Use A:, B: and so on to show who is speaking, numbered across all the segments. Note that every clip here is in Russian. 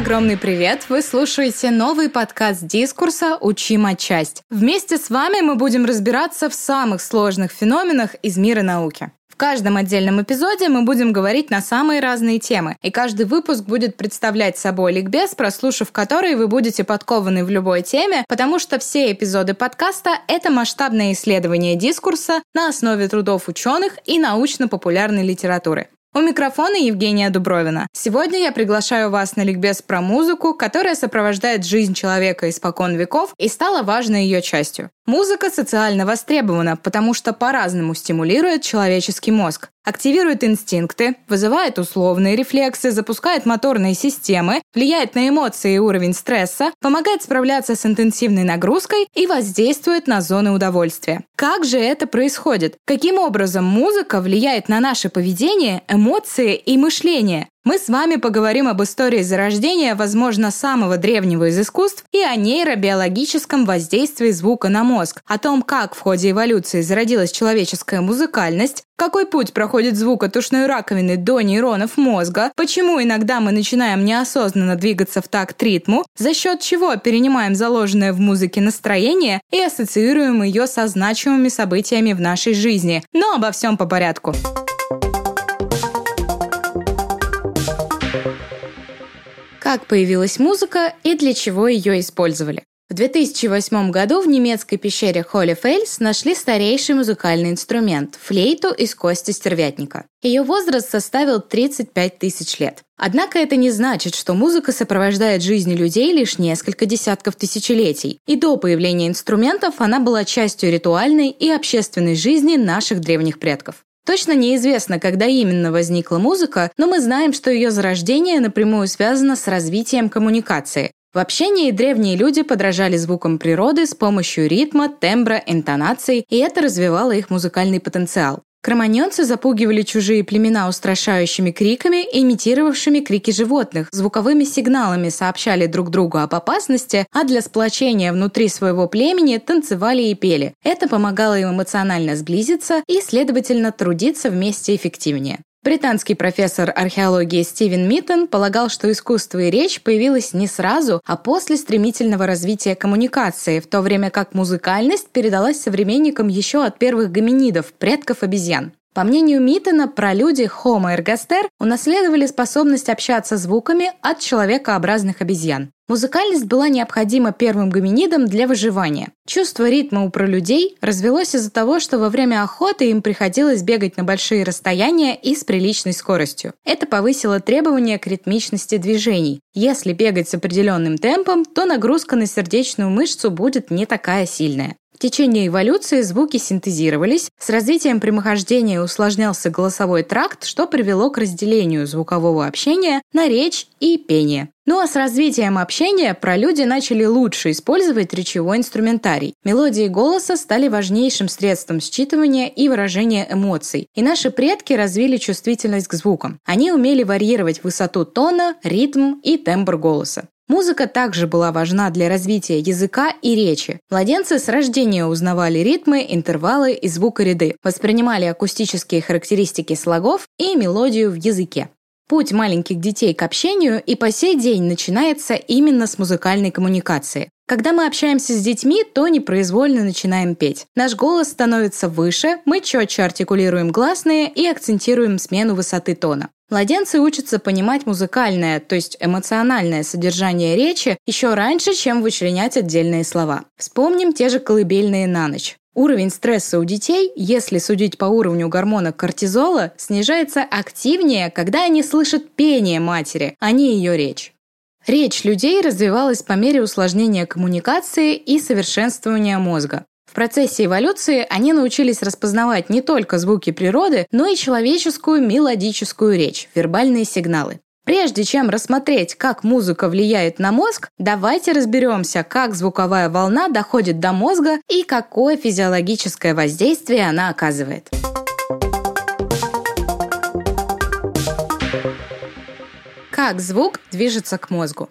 A: Огромный привет! Вы слушаете новый подкаст дискурса «Учим отчасть». Вместе с вами мы будем разбираться в самых сложных феноменах из мира науки. В каждом отдельном эпизоде мы будем говорить на самые разные темы, и каждый выпуск будет представлять собой ликбез, прослушав который вы будете подкованы в любой теме, потому что все эпизоды подкаста — это масштабное исследование дискурса на основе трудов ученых и научно-популярной литературы. У микрофона Евгения Дубровина. Сегодня я приглашаю вас на ликбез про музыку, которая сопровождает жизнь человека испокон веков и стала важной ее частью. Музыка социально востребована, потому что по-разному стимулирует человеческий мозг. Активирует инстинкты, вызывает условные рефлексы, запускает моторные системы, влияет на эмоции и уровень стресса, помогает справляться с интенсивной нагрузкой и воздействует на зоны удовольствия. Как же это происходит? Каким образом музыка влияет на наше поведение, эмоции и мышление? Мы с вами поговорим об истории зарождения, возможно, самого древнего из искусств и о нейробиологическом воздействии звука на мозг, о том, как в ходе эволюции зародилась человеческая музыкальность, какой путь проходит звук от ушной раковины до нейронов мозга, почему иногда мы начинаем неосознанно двигаться в такт ритму, за счет чего перенимаем заложенное в музыке настроение и ассоциируем ее со значимыми событиями в нашей жизни. Но обо всем по порядку. Как появилась музыка и для чего ее использовали. В 2008 году в немецкой пещере Холлифельс нашли старейший музыкальный инструмент – флейту из кости стервятника. Ее возраст составил 35 тысяч лет. Однако это не значит, что музыка сопровождает жизни людей лишь несколько десятков тысячелетий. И до появления инструментов она была частью ритуальной и общественной жизни наших древних предков. Точно неизвестно, когда именно возникла музыка, но мы знаем, что ее зарождение напрямую связано с развитием коммуникации. В общении древние люди подражали звукам природы с помощью ритма, тембра, интонаций, и это развивало их музыкальный потенциал. Кроманьонцы запугивали чужие племена устрашающими криками, имитировавшими крики животных, звуковыми сигналами сообщали друг другу об опасности, а для сплочения внутри своего племени танцевали и пели. Это помогало им эмоционально сблизиться и, следовательно, трудиться вместе эффективнее. Британский профессор археологии Стивен Миттон полагал, что искусство и речь появилось не сразу, а после стремительного развития коммуникации, в то время как музыкальность передалась современникам еще от первых гоминидов, предков обезьян. По мнению Миттона, пролюди Homo ergaster унаследовали способность общаться звуками от человекообразных обезьян. Музыкальность была необходима первым гоминидам для выживания. Чувство ритма у пролюдей развелось из-за того, что во время охоты им приходилось бегать на большие расстояния и с приличной скоростью. Это повысило требования к ритмичности движений. Если бегать с определенным темпом, то нагрузка на сердечную мышцу будет не такая сильная. Течение эволюции звуки синтезировались, с развитием прямохождения усложнялся голосовой тракт, что привело к разделению звукового общения на речь и пение. Ну а с развитием общения пролюди начали лучше использовать речевой инструментарий. Мелодии голоса стали важнейшим средством считывания и выражения эмоций, и наши предки развили чувствительность к звукам. Они умели варьировать высоту тона, ритм и тембр голоса. Музыка также была важна для развития языка и речи. Младенцы с рождения узнавали ритмы, интервалы и звукоряды, воспринимали акустические характеристики слогов и мелодию в языке. Путь маленьких детей к общению и по сей день начинается именно с музыкальной коммуникации. Когда мы общаемся с детьми, то непроизвольно начинаем петь. Наш голос становится выше, мы четче артикулируем гласные и акцентируем смену высоты тона. Младенцы учатся понимать музыкальное, то есть эмоциональное содержание речи еще раньше, чем вычленять отдельные слова. Вспомним те же колыбельные на ночь. Уровень стресса у детей, если судить по уровню гормона кортизола, снижается активнее, когда они слышат пение матери, а не ее речь. Речь людей развивалась по мере усложнения коммуникации и совершенствования мозга. В процессе эволюции они научились распознавать не только звуки природы, но и человеческую мелодическую речь, вербальные сигналы. Прежде чем рассмотреть, как музыка влияет на мозг, давайте разберемся, как звуковая волна доходит до мозга и какое физиологическое воздействие она оказывает. Как звук движется к мозгу?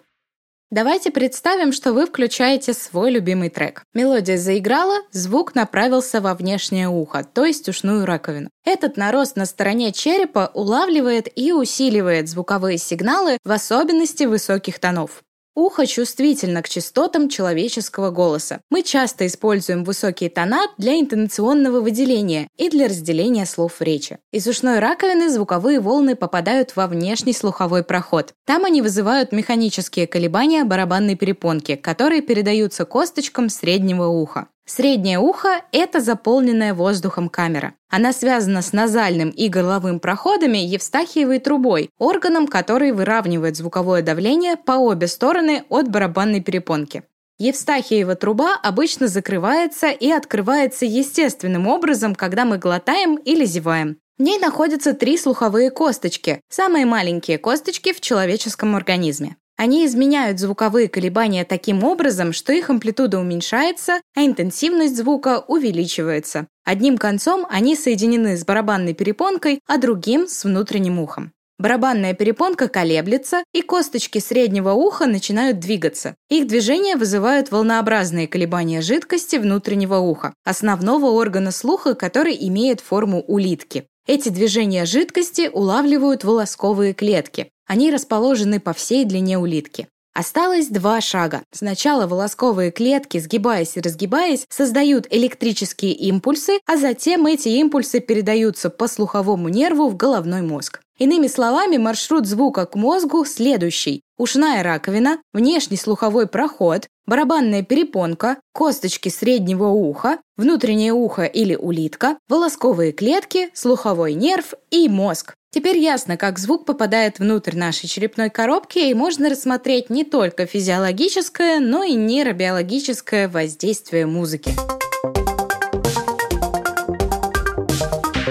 A: Давайте представим, что вы включаете свой любимый трек. Мелодия заиграла, звук направился во внешнее ухо, то есть ушную раковину. Этот нарост на стороне черепа улавливает и усиливает звуковые сигналы, в особенности высоких тонов. Ухо чувствительно к частотам человеческого голоса. Мы часто используем высокие тона для интонационного выделения и для разделения слов в речи. Из ушной раковины звуковые волны попадают во внешний слуховой проход. Там они вызывают механические колебания барабанной перепонки, которые передаются косточкам среднего уха. Среднее ухо – это заполненная воздухом камера. Она связана с назальным и горловым проходами Евстахиевой трубой, органом, который выравнивает звуковое давление по обе стороны от барабанной перепонки. Евстахиева труба обычно закрывается и открывается естественным образом, когда мы глотаем или зеваем. В ней находятся три слуховые косточки, самые маленькие косточки в человеческом организме. Они изменяют звуковые колебания таким образом, что их амплитуда уменьшается, а интенсивность звука увеличивается. Одним концом они соединены с барабанной перепонкой, а другим – с внутренним ухом. Барабанная перепонка колеблется, и косточки среднего уха начинают двигаться. Их движения вызывают волнообразные колебания жидкости внутреннего уха, основного органа слуха, который имеет форму улитки. Эти движения жидкости улавливают волосковые клетки. Они расположены по всей длине улитки. Осталось два шага. Сначала волосковые клетки, сгибаясь и разгибаясь, создают электрические импульсы, а затем эти импульсы передаются по слуховому нерву в головной мозг. Иными словами, маршрут звука к мозгу следующий. Ушная раковина, внешний слуховой проход, барабанная перепонка, косточки среднего уха, внутреннее ухо или улитка, волосковые клетки, слуховой нерв и мозг. Теперь ясно, как звук попадает внутрь нашей черепной коробки, и можно рассмотреть не только физиологическое, но и нейробиологическое воздействие музыки.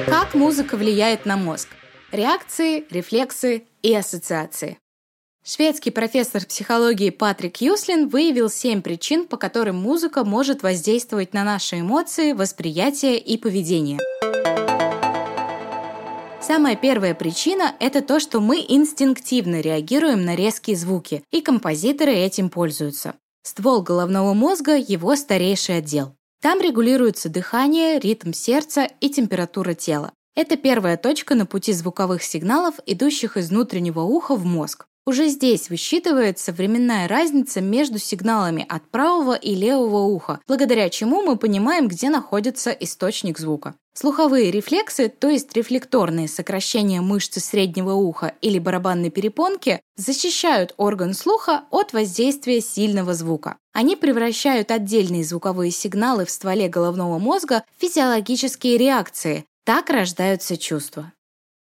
A: Как музыка влияет на мозг? Реакции, рефлексы и ассоциации. Шведский профессор психологии Патрик Юслин выявил семь причин, по которым музыка может воздействовать на наши эмоции, восприятие и поведение. Самая первая причина – это то, что мы инстинктивно реагируем на резкие звуки, и композиторы этим пользуются. Ствол головного мозга – его старейший отдел. Там регулируется дыхание, ритм сердца и температура тела. Это первая точка на пути звуковых сигналов, идущих из внутреннего уха в мозг. Уже здесь высчитывается временная разница между сигналами от правого и левого уха, благодаря чему мы понимаем, где находится источник звука. Слуховые рефлексы, то есть рефлекторные сокращения мышцы среднего уха или барабанной перепонки, защищают орган слуха от воздействия сильного звука. Они превращают отдельные звуковые сигналы в стволе головного мозга в физиологические реакции, так рождаются чувства.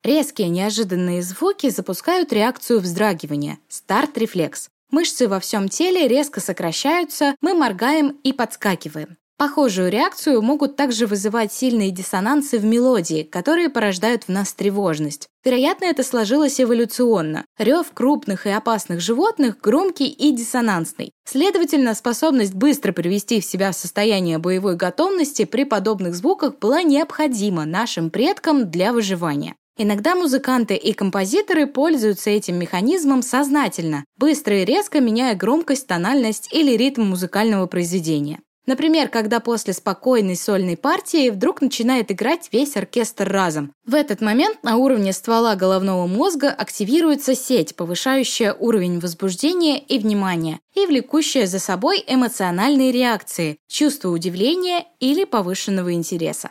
A: Резкие неожиданные звуки запускают реакцию вздрагивания – старт-рефлекс. Мышцы во всем теле резко сокращаются, мы моргаем и подскакиваем. Похожую реакцию могут также вызывать сильные диссонансы в мелодии, которые порождают в нас тревожность. Вероятно, это сложилось эволюционно. Рев крупных и опасных животных громкий и диссонансный. Следовательно, способность быстро привести в себя состояние боевой готовности при подобных звуках была необходима нашим предкам для выживания. Иногда музыканты и композиторы пользуются этим механизмом сознательно, быстро и резко меняя громкость, тональность или ритм музыкального произведения. Например, когда после спокойной сольной партии вдруг начинает играть весь оркестр разом. В этот момент на уровне ствола головного мозга активируется сеть, повышающая уровень возбуждения и внимания и влекущая за собой эмоциональные реакции, чувство удивления или повышенного интереса.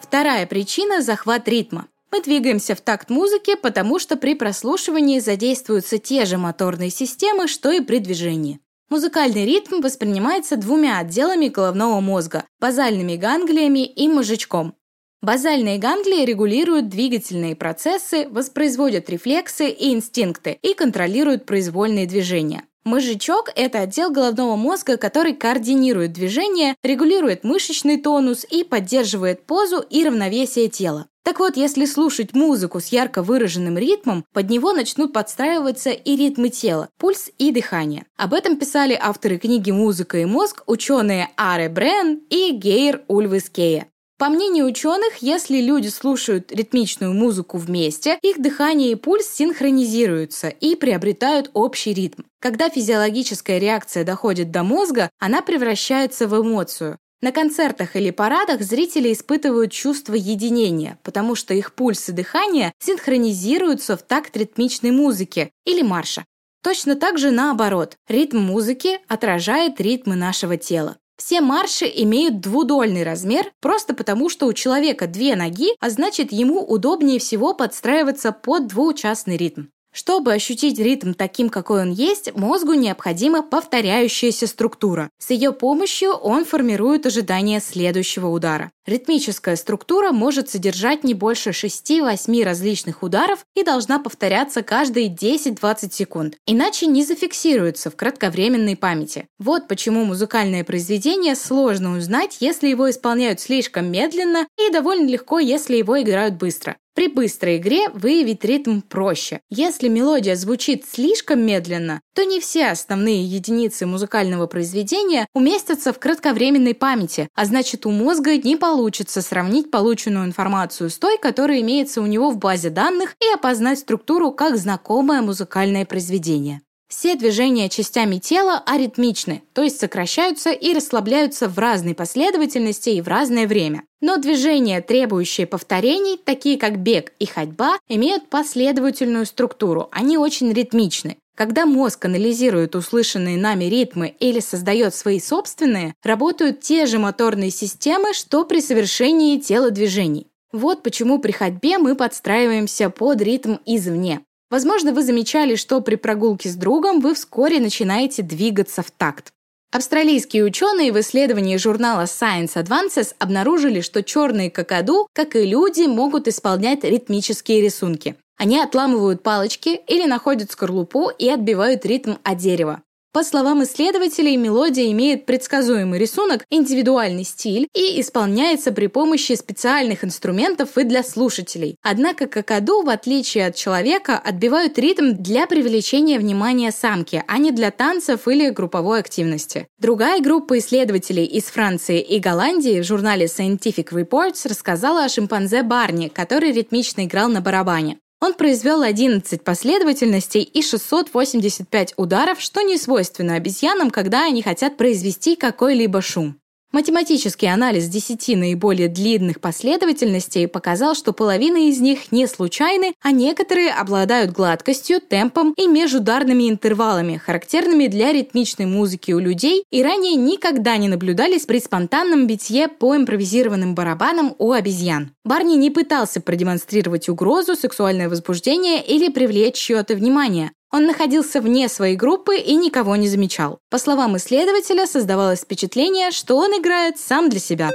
A: Вторая причина – захват ритма. Мы двигаемся в такт музыки, потому что при прослушивании задействуются те же моторные системы, что и при движении. Музыкальный ритм воспринимается двумя отделами головного мозга – базальными ганглиями и мозжечком. Базальные ганглии регулируют двигательные процессы, воспроизводят рефлексы и инстинкты и контролируют произвольные движения. Мозжечок – это отдел головного мозга, который координирует движение, регулирует мышечный тонус и поддерживает позу и равновесие тела. Так вот, если слушать музыку с ярко выраженным ритмом, под него начнут подстраиваться и ритмы тела, пульс и дыхание. Об этом писали авторы книги «Музыка и мозг» ученые Аре Брен и Гейр Ульвискея. По мнению ученых, если люди слушают ритмичную музыку вместе, их дыхание и пульс синхронизируются и приобретают общий ритм. Когда физиологическая реакция доходит до мозга, она превращается в эмоцию. На концертах или парадах зрители испытывают чувство единения, потому что их пульс и дыхание синхронизируются в такт ритмичной музыки или марша. Точно так же наоборот, ритм музыки отражает ритмы нашего тела. Все марши имеют двудольный размер просто потому, что у человека две ноги, а значит ему удобнее всего подстраиваться под двуучастный ритм. Чтобы ощутить ритм таким, какой он есть, мозгу необходима повторяющаяся структура. С ее помощью он формирует ожидание следующего удара. Ритмическая структура может содержать не больше 6-8 различных ударов и должна повторяться каждые 10-20 секунд, иначе не зафиксируется в кратковременной памяти. Вот почему музыкальное произведение сложно узнать, если его исполняют слишком медленно и довольно легко, если его играют быстро. При быстрой игре выявить ритм проще. Если мелодия звучит слишком медленно, то не все основные единицы музыкального произведения уместятся в кратковременной памяти, а значит у мозга не получится сравнить полученную информацию с той, которая имеется у него в базе данных и опознать структуру как знакомое музыкальное произведение. Все движения частями тела аритмичны, то есть сокращаются и расслабляются в разной последовательности и в разное время. Но движения, требующие повторений, такие как бег и ходьба, имеют последовательную структуру, они очень ритмичны. Когда мозг анализирует услышанные нами ритмы или создает свои собственные, работают те же моторные системы, что при совершении телодвижений. Вот почему при ходьбе мы подстраиваемся под ритм извне. Возможно, вы замечали, что при прогулке с другом вы вскоре начинаете двигаться в такт. Австралийские ученые в исследовании журнала Science Advances обнаружили, что черные какаду, как и люди, могут исполнять ритмические рисунки. Они отламывают палочки или находят скорлупу и отбивают ритм от дерева. По словам исследователей, мелодия имеет предсказуемый рисунок, индивидуальный стиль и исполняется при помощи специальных инструментов и для слушателей. Однако какаду, в отличие от человека, отбивают ритм для привлечения внимания самки, а не для танцев или групповой активности. Другая группа исследователей из Франции и Голландии в журнале Scientific Reports рассказала о шимпанзе Барни, который ритмично играл на барабане. Он произвел 11 последовательностей и 685 ударов, что не свойственно обезьянам, когда они хотят произвести какой-либо шум. Математический анализ 10 наиболее длинных последовательностей показал, что половина из них не случайны, а некоторые обладают гладкостью, темпом и межударными интервалами, характерными для ритмичной музыки у людей и ранее никогда не наблюдались при спонтанном битье по импровизированным барабанам у обезьян. Барни не пытался продемонстрировать угрозу, сексуальное возбуждение или привлечь чье-то внимание. Он находился вне своей группы и никого не замечал. По словам исследователя, создавалось впечатление, что он играет сам для себя.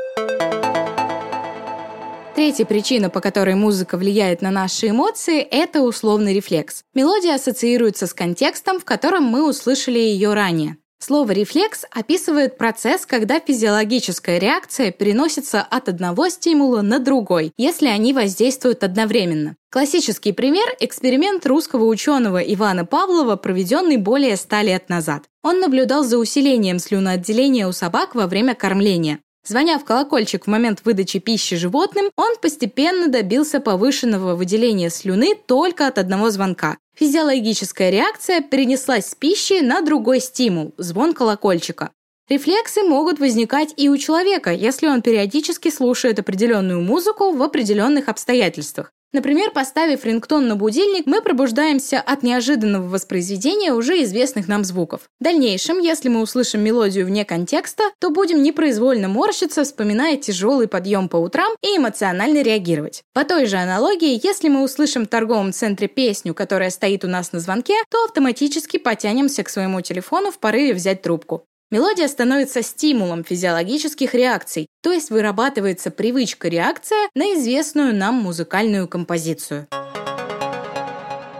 A: Третья причина, по которой музыка влияет на наши эмоции, это условный рефлекс. Мелодия ассоциируется с контекстом, в котором мы услышали ее ранее. Слово «рефлекс» описывает процесс, когда физиологическая реакция переносится от одного стимула на другой, если они воздействуют одновременно. Классический пример – эксперимент русского ученого Ивана Павлова, проведенный более ста лет назад. Он наблюдал за усилением слюноотделения у собак во время кормления. Звоня в колокольчик в момент выдачи пищи животным, он постепенно добился повышенного выделения слюны только от одного звонка. Физиологическая реакция перенеслась с пищи на другой стимул – звон колокольчика. Рефлексы могут возникать и у человека, если он периодически слушает определенную музыку в определенных обстоятельствах. Например, поставив рингтон на будильник, мы пробуждаемся от неожиданного воспроизведения уже известных нам звуков. В дальнейшем, если мы услышим мелодию вне контекста, то будем непроизвольно морщиться, вспоминая тяжелый подъем по утрам и эмоционально реагировать. По той же аналогии, если мы услышим в торговом центре песню, которая стоит у нас на звонке, то автоматически потянемся к своему телефону в порыве взять трубку. Мелодия становится стимулом физиологических реакций, то есть вырабатывается привычка-реакция на известную нам музыкальную композицию.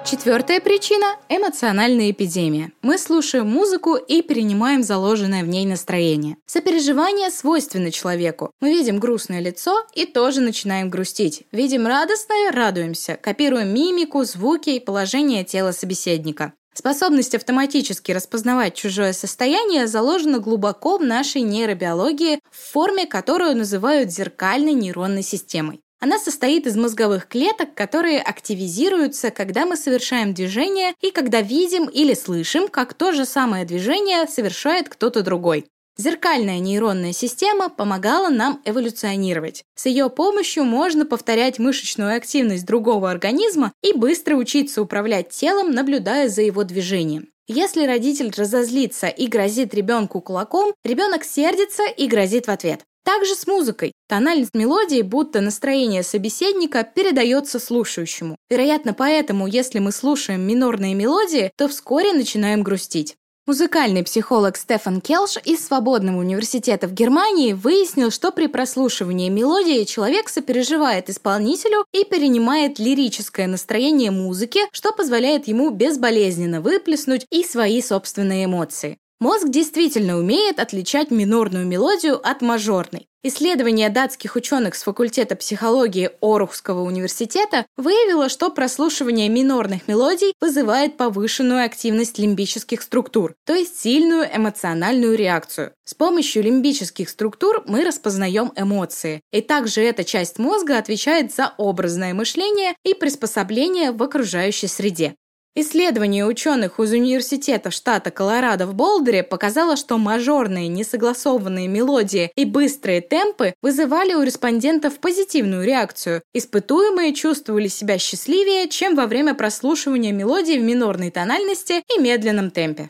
A: Четвертая причина – эмоциональная эпидемия. Мы слушаем музыку и перенимаем заложенное в ней настроение. Сопереживание свойственно человеку. Мы видим грустное лицо и тоже начинаем грустить. Видим радостное – радуемся. Копируем мимику, звуки и положение тела собеседника. Способность автоматически распознавать чужое состояние заложена глубоко в нашей нейробиологии в форме, которую называют зеркальной нейронной системой. Она состоит из мозговых клеток, которые активизируются, когда мы совершаем движение и когда видим или слышим, как то же самое движение совершает кто-то другой. Зеркальная нейронная система помогала нам эволюционировать. С ее помощью можно повторять мышечную активность другого организма и быстро учиться управлять телом, наблюдая за его движением. Если родитель разозлится и грозит ребенку кулаком, ребенок сердится и грозит в ответ. Также с музыкой. Тональность мелодии, будто настроение собеседника, передается слушающему. Вероятно, поэтому, если мы слушаем минорные мелодии, то вскоре начинаем грустить. Музыкальный психолог Стефан Келш из Свободного университета в Германии выяснил, что при прослушивании мелодии человек сопереживает исполнителю и перенимает лирическое настроение музыки, что позволяет ему безболезненно выплеснуть и свои собственные эмоции. Мозг действительно умеет отличать минорную мелодию от мажорной. Исследование датских ученых с факультета психологии Орухского университета выявило, что прослушивание минорных мелодий вызывает повышенную активность лимбических структур, то есть сильную эмоциональную реакцию. С помощью лимбических структур мы распознаем эмоции, и также эта часть мозга отвечает за образное мышление и приспособление в окружающей среде. Исследование ученых из университета штата Колорадо в Болдере показало, что мажорные несогласованные мелодии и быстрые темпы вызывали у респондентов позитивную реакцию. Испытуемые чувствовали себя счастливее, чем во время прослушивания мелодий в минорной тональности и медленном темпе.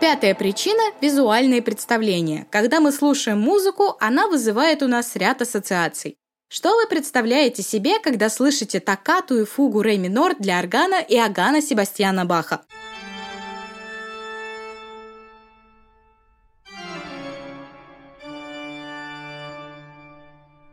A: Пятая причина – визуальные представления. Когда мы слушаем музыку, она вызывает у нас ряд ассоциаций. Что вы представляете себе, когда слышите токкату и фугу ре минор для органа и агана Себастьяна Баха?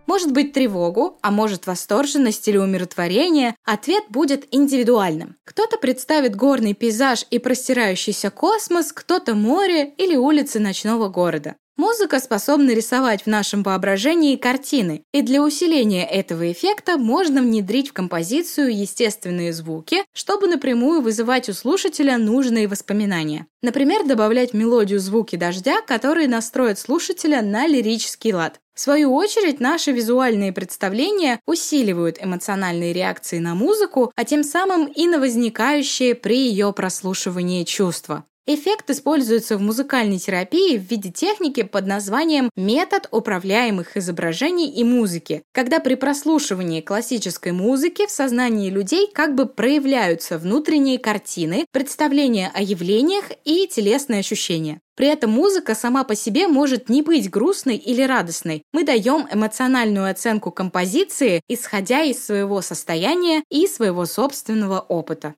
A: Может быть тревогу, а может восторженность или умиротворение, ответ будет индивидуальным. Кто-то представит горный пейзаж и простирающийся космос, кто-то море или улицы ночного города. Музыка способна рисовать в нашем воображении картины, и для усиления этого эффекта можно внедрить в композицию естественные звуки, чтобы напрямую вызывать у слушателя нужные воспоминания. Например, добавлять в мелодию звуки дождя, которые настроят слушателя на лирический лад. В свою очередь, наши визуальные представления усиливают эмоциональные реакции на музыку, а тем самым и на возникающие при ее прослушивании чувства. Эффект используется в музыкальной терапии в виде техники под названием «метод управляемых изображений и музыки», когда при прослушивании классической музыки в сознании людей как бы проявляются внутренние картины, представления о явлениях и телесные ощущения. При этом музыка сама по себе может не быть грустной или радостной. Мы даем эмоциональную оценку композиции, исходя из своего состояния и своего собственного опыта.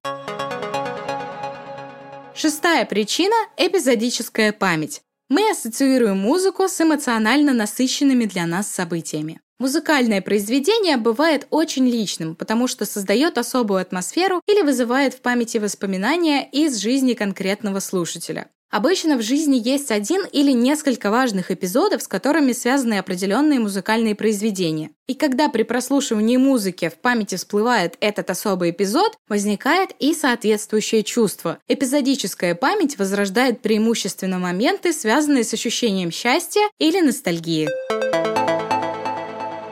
A: Шестая причина – эпизодическая память. Мы ассоциируем музыку с эмоционально насыщенными для нас событиями. Музыкальное произведение бывает очень личным, потому что создает особую атмосферу или вызывает в памяти воспоминания из жизни конкретного слушателя. Обычно в жизни есть один или несколько важных эпизодов, с которыми связаны определенные музыкальные произведения. И когда при прослушивании музыки в памяти всплывает этот особый эпизод, возникает и соответствующее чувство. Эпизодическая память возрождает преимущественно моменты, связанные с ощущением счастья или ностальгии.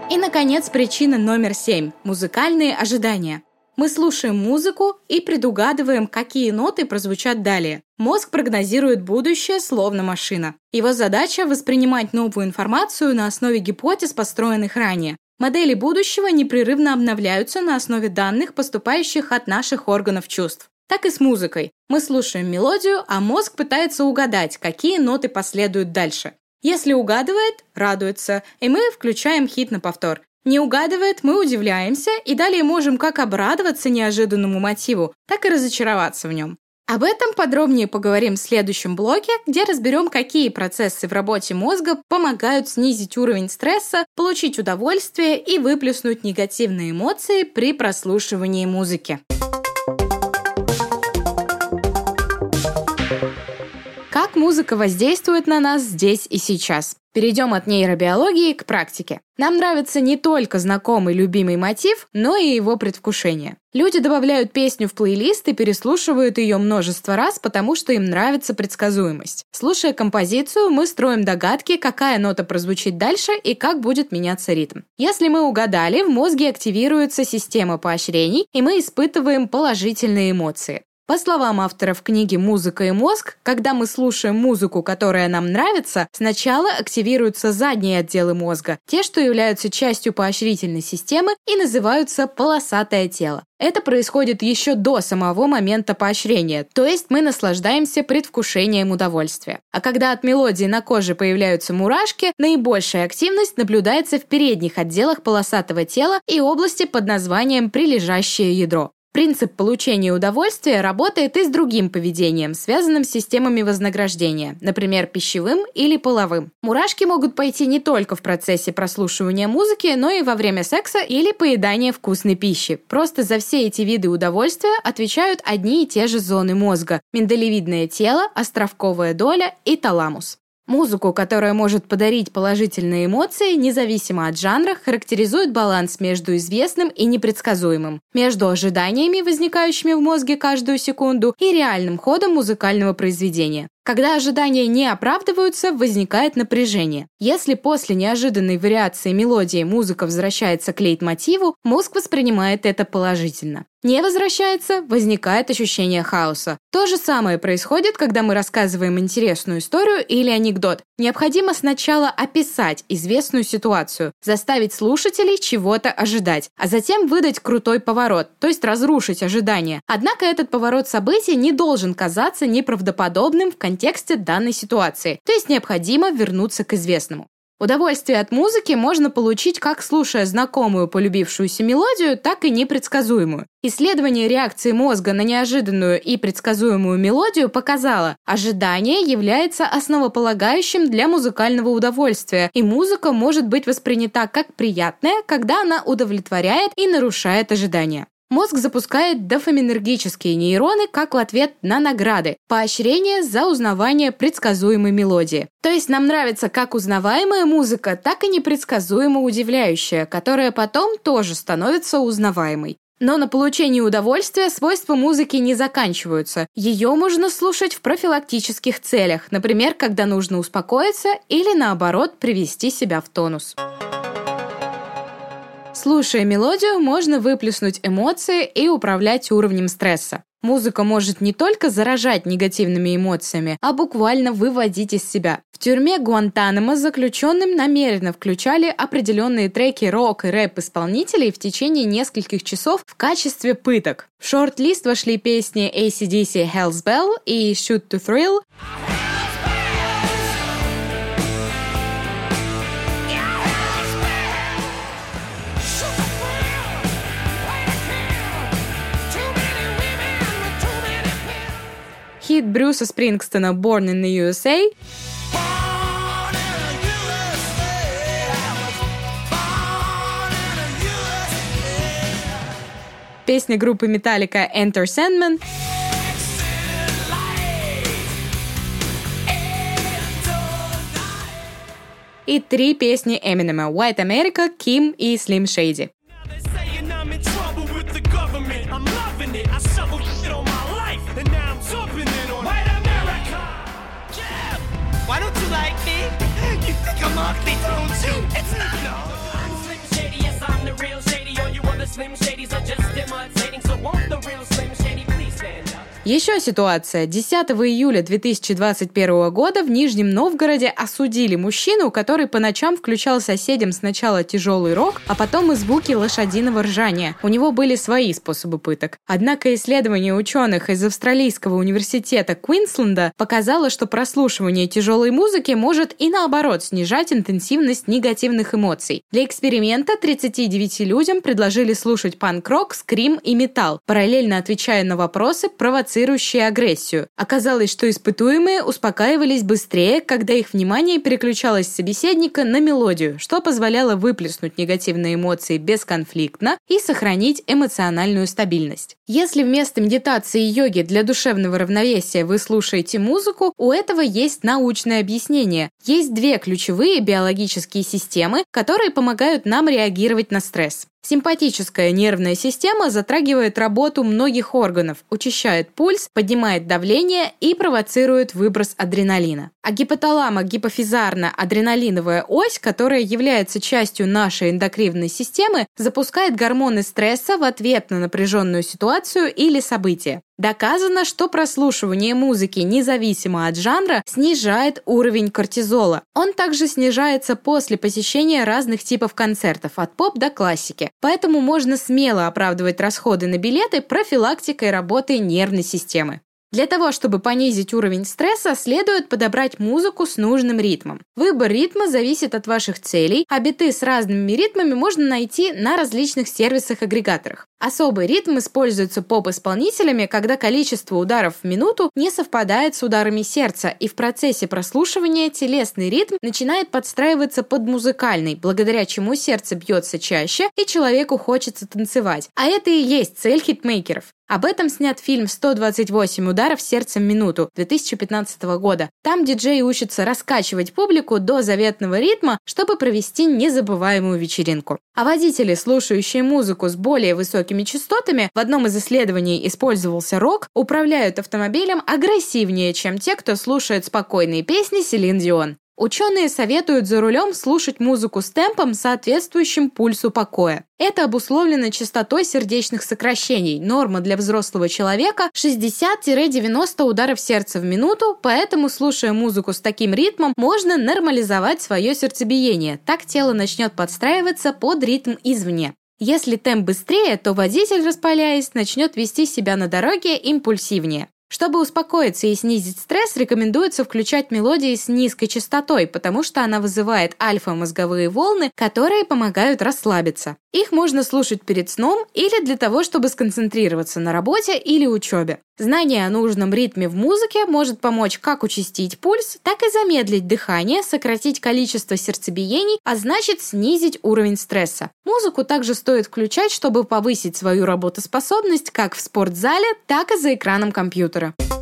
A: И, наконец, причина номер семь – музыкальные ожидания. Мы слушаем музыку и предугадываем, какие ноты прозвучат далее. Мозг прогнозирует будущее словно машина. Его задача – воспринимать новую информацию на основе гипотез, построенных ранее. Модели будущего непрерывно обновляются на основе данных, поступающих от наших органов чувств. Так и с музыкой. Мы слушаем мелодию, а мозг пытается угадать, какие ноты последуют дальше. Если угадывает, радуется, и мы включаем хит на повтор. Не угадывает, мы удивляемся и далее можем как обрадоваться неожиданному мотиву, так и разочароваться в нем. Об этом подробнее поговорим в следующем блоке, где разберем, какие процессы в работе мозга помогают снизить уровень стресса, получить удовольствие и выплеснуть негативные эмоции при прослушивании музыки. Музыка воздействует на нас здесь и сейчас. Перейдем от нейробиологии к практике. Нам нравится не только знакомый любимый мотив, но и его предвкушение. Люди добавляют песню в плейлист и переслушивают ее множество раз, потому что им нравится предсказуемость. Слушая композицию, мы строим догадки, какая нота прозвучит дальше и как будет меняться ритм. Если мы угадали, в мозге активируется система поощрений, и мы испытываем положительные эмоции. По словам авторов книги «Музыка и мозг», когда мы слушаем музыку, которая нам нравится, сначала активируются задние отделы мозга, те, что являются частью поощрительной системы и называются полосатое тело. Это происходит еще до самого момента поощрения, то есть мы наслаждаемся предвкушением удовольствия. А когда от мелодии на коже появляются мурашки, наибольшая активность наблюдается в передних отделах полосатого тела и области под названием прилежащее ядро. Принцип получения удовольствия работает и с другим поведением, связанным с системами вознаграждения, например, пищевым или половым. Мурашки могут пойти не только в процессе прослушивания музыки, но и во время секса или поедания вкусной пищи. Просто за все эти виды удовольствия отвечают одни и те же зоны мозга – миндалевидное тело, островковая доля и таламус. Музыку, которая может подарить положительные эмоции, независимо от жанра, характеризует баланс между известным и непредсказуемым, между ожиданиями, возникающими в мозге каждую секунду, и реальным ходом музыкального произведения. Когда ожидания не оправдываются, возникает напряжение. Если после неожиданной вариации мелодии музыка возвращается к лейтмотиву, мозг воспринимает это положительно. Не возвращается, возникает ощущение хаоса. То же самое происходит, когда мы рассказываем интересную историю или анекдот. Необходимо сначала описать известную ситуацию, заставить слушателей чего-то ожидать, а затем выдать крутой поворот, то есть разрушить ожидания. Однако этот поворот событий не должен казаться неправдоподобным в контексте контексте данной ситуации, то есть необходимо вернуться к известному. Удовольствие от музыки можно получить как слушая знакомую полюбившуюся мелодию, так и непредсказуемую. Исследование реакции мозга на неожиданную и предсказуемую мелодию показало, ожидание является основополагающим для музыкального удовольствия, и музыка может быть воспринята как приятная, когда она удовлетворяет и нарушает ожидания. Мозг запускает дофаминергические нейроны как в ответ на награды, поощрение за узнавание предсказуемой мелодии. То есть нам нравится как узнаваемая музыка, так и непредсказуемо удивляющая, которая потом тоже становится узнаваемой. Но на получение удовольствия свойства музыки не заканчиваются. Ее можно слушать в профилактических целях, например, когда нужно успокоиться или наоборот привести себя в тонус. Слушая мелодию, можно выплеснуть эмоции и управлять уровнем стресса. Музыка может не только заражать негативными эмоциями, а буквально выводить из себя. В тюрьме Гуантанамо заключенным намеренно включали определенные треки рок и рэп-исполнителей в течение нескольких часов в качестве пыток. В шорт-лист вошли песни ACDC Hell's Bell и Shoot to Thrill. Хит Брюса Спрингстона «Born in the USA», песня группы Metallica «Enter Sandman», и три песни Эминема «White America», «Kim» и «Slim Shady». Don't you Еще ситуация. 10 июля 2021 года в Нижнем Новгороде осудили мужчину, который по ночам включал соседям сначала тяжелый рок, а потом и звуки лошадиного ржания. У него были свои способы пыток. Однако исследование ученых из Австралийского университета Квинсленда показало, что прослушивание тяжелой музыки может и наоборот снижать интенсивность негативных эмоций. Для эксперимента 39 людям предложили слушать панк-рок, скрим и металл, параллельно отвечая на вопросы, провоцирующие провоцирующие агрессию. Оказалось, что испытуемые успокаивались быстрее, когда их внимание переключалось с собеседника на мелодию, что позволяло выплеснуть негативные эмоции бесконфликтно и сохранить эмоциональную стабильность. Если вместо медитации и йоги для душевного равновесия вы слушаете музыку, у этого есть научное объяснение. Есть две ключевые биологические системы, которые помогают нам реагировать на стресс. Симпатическая нервная система затрагивает работу многих органов, учащает пульс, поднимает давление и провоцирует выброс адреналина. А гипоталамо-гипофизарно-адреналиновая ось, которая является частью нашей эндокринной системы, запускает гормоны стресса в ответ на напряженную ситуацию или событие. Доказано, что прослушивание музыки независимо от жанра снижает уровень кортизола. Он также снижается после посещения разных типов концертов, от поп до классики. Поэтому можно смело оправдывать расходы на билеты профилактикой работы нервной системы. Для того, чтобы понизить уровень стресса, следует подобрать музыку с нужным ритмом. Выбор ритма зависит от ваших целей, а биты с разными ритмами можно найти на различных сервисах-агрегаторах. Особый ритм используется поп-исполнителями, когда количество ударов в минуту не совпадает с ударами сердца, и в процессе прослушивания телесный ритм начинает подстраиваться под музыкальный, благодаря чему сердце бьется чаще и человеку хочется танцевать. А это и есть цель хитмейкеров. Об этом снят фильм «128 ударов сердцем в минуту» 2015 года. Там диджеи учатся раскачивать публику до заветного ритма, чтобы провести незабываемую вечеринку. А водители, слушающие музыку с более высокими частотами, в одном из исследований использовался рок, управляют автомобилем агрессивнее, чем те, кто слушает спокойные песни Селин Дион. Ученые советуют за рулем слушать музыку с темпом, соответствующим пульсу покоя. Это обусловлено частотой сердечных сокращений. Норма для взрослого человека 60-90 ударов сердца в минуту, поэтому, слушая музыку с таким ритмом, можно нормализовать свое сердцебиение. Так тело начнет подстраиваться под ритм извне. Если темп быстрее, то водитель, распаляясь, начнет вести себя на дороге импульсивнее. Чтобы успокоиться и снизить стресс, рекомендуется включать мелодии с низкой частотой, потому что она вызывает альфа-мозговые волны, которые помогают расслабиться. Их можно слушать перед сном или для того, чтобы сконцентрироваться на работе или учебе. Знание о нужном ритме в музыке может помочь как участить пульс, так и замедлить дыхание, сократить количество сердцебиений, а значит снизить уровень стресса. Музыку также стоит включать, чтобы повысить свою работоспособность как в спортзале, так и за экраном компьютера. утро.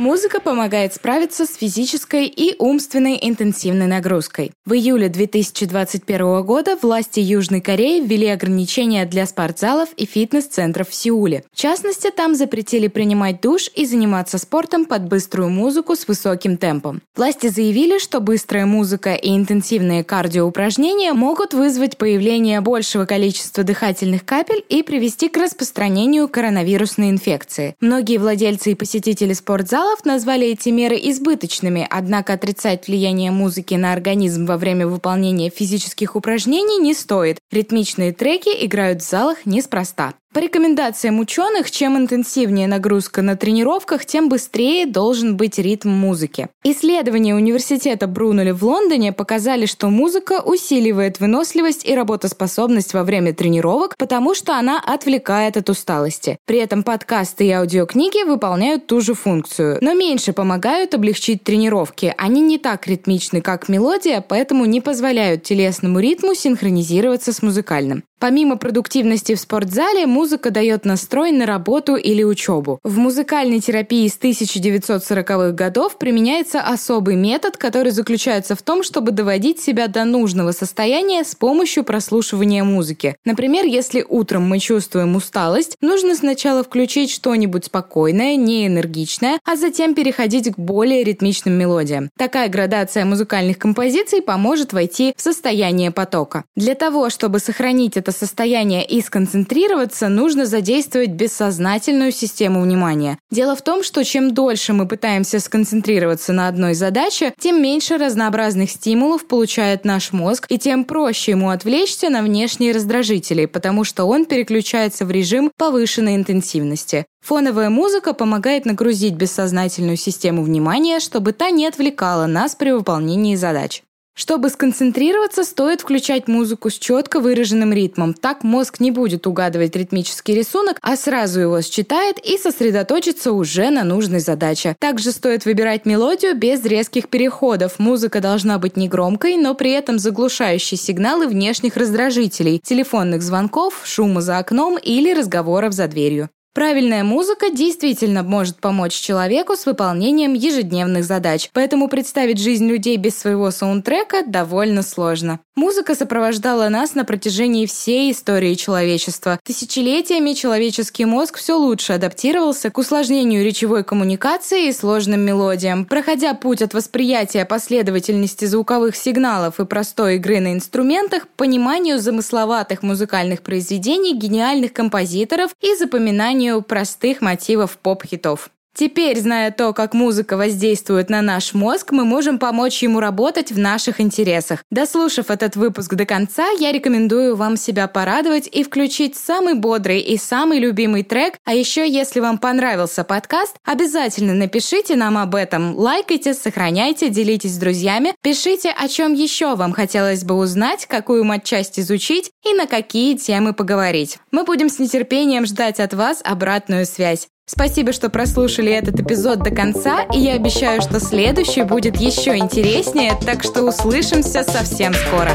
A: Музыка помогает справиться с физической и умственной интенсивной нагрузкой. В июле 2021 года власти Южной Кореи ввели ограничения для спортзалов и фитнес-центров в Сеуле. В частности, там запретили принимать душ и заниматься спортом под быструю музыку с высоким темпом. Власти заявили, что быстрая музыка и интенсивные кардиоупражнения могут вызвать появление большего количества дыхательных капель и привести к распространению коронавирусной инфекции. Многие владельцы и посетители спортзала Журналов назвали эти меры избыточными, однако отрицать влияние музыки на организм во время выполнения физических упражнений не стоит. Ритмичные треки играют в залах неспроста. По рекомендациям ученых, чем интенсивнее нагрузка на тренировках, тем быстрее должен быть ритм музыки. Исследования университета Брунули в Лондоне показали, что музыка усиливает выносливость и работоспособность во время тренировок, потому что она отвлекает от усталости. При этом подкасты и аудиокниги выполняют ту же функцию, но меньше помогают облегчить тренировки. Они не так ритмичны, как мелодия, поэтому не позволяют телесному ритму синхронизироваться с музыкальным. Помимо продуктивности в спортзале, музыка дает настрой на работу или учебу. В музыкальной терапии с 1940-х годов применяется особый метод, который заключается в том, чтобы доводить себя до нужного состояния с помощью прослушивания музыки. Например, если утром мы чувствуем усталость, нужно сначала включить что-нибудь спокойное, не энергичное, а затем переходить к более ритмичным мелодиям. Такая градация музыкальных композиций поможет войти в состояние потока. Для того, чтобы сохранить это состояние и сконцентрироваться, нужно задействовать бессознательную систему внимания. Дело в том, что чем дольше мы пытаемся сконцентрироваться на одной задаче, тем меньше разнообразных стимулов получает наш мозг, и тем проще ему отвлечься на внешние раздражители, потому что он переключается в режим повышенной интенсивности. Фоновая музыка помогает нагрузить бессознательную систему внимания, чтобы та не отвлекала нас при выполнении задач. Чтобы сконцентрироваться, стоит включать музыку с четко выраженным ритмом. Так мозг не будет угадывать ритмический рисунок, а сразу его считает и сосредоточится уже на нужной задаче. Также стоит выбирать мелодию без резких переходов. Музыка должна быть негромкой, но при этом заглушающей сигналы внешних раздражителей, телефонных звонков, шума за окном или разговоров за дверью. Правильная музыка действительно может помочь человеку с выполнением ежедневных задач, поэтому представить жизнь людей без своего саундтрека довольно сложно. Музыка сопровождала нас на протяжении всей истории человечества. Тысячелетиями человеческий мозг все лучше адаптировался к усложнению речевой коммуникации и сложным мелодиям. Проходя путь от восприятия последовательности звуковых сигналов и простой игры на инструментах пониманию замысловатых музыкальных произведений гениальных композиторов и запоминанию созданию простых мотивов поп-хитов. Теперь, зная то, как музыка воздействует на наш мозг, мы можем помочь ему работать в наших интересах. Дослушав этот выпуск до конца, я рекомендую вам себя порадовать и включить самый бодрый и самый любимый трек. А еще, если вам понравился подкаст, обязательно напишите нам об этом. Лайкайте, сохраняйте, делитесь с друзьями. Пишите, о чем еще вам хотелось бы узнать, какую матчасть изучить и на какие темы поговорить. Мы будем с нетерпением ждать от вас обратную связь. Спасибо, что прослушали этот эпизод до конца, и я обещаю, что следующий будет еще интереснее, так что услышимся совсем скоро.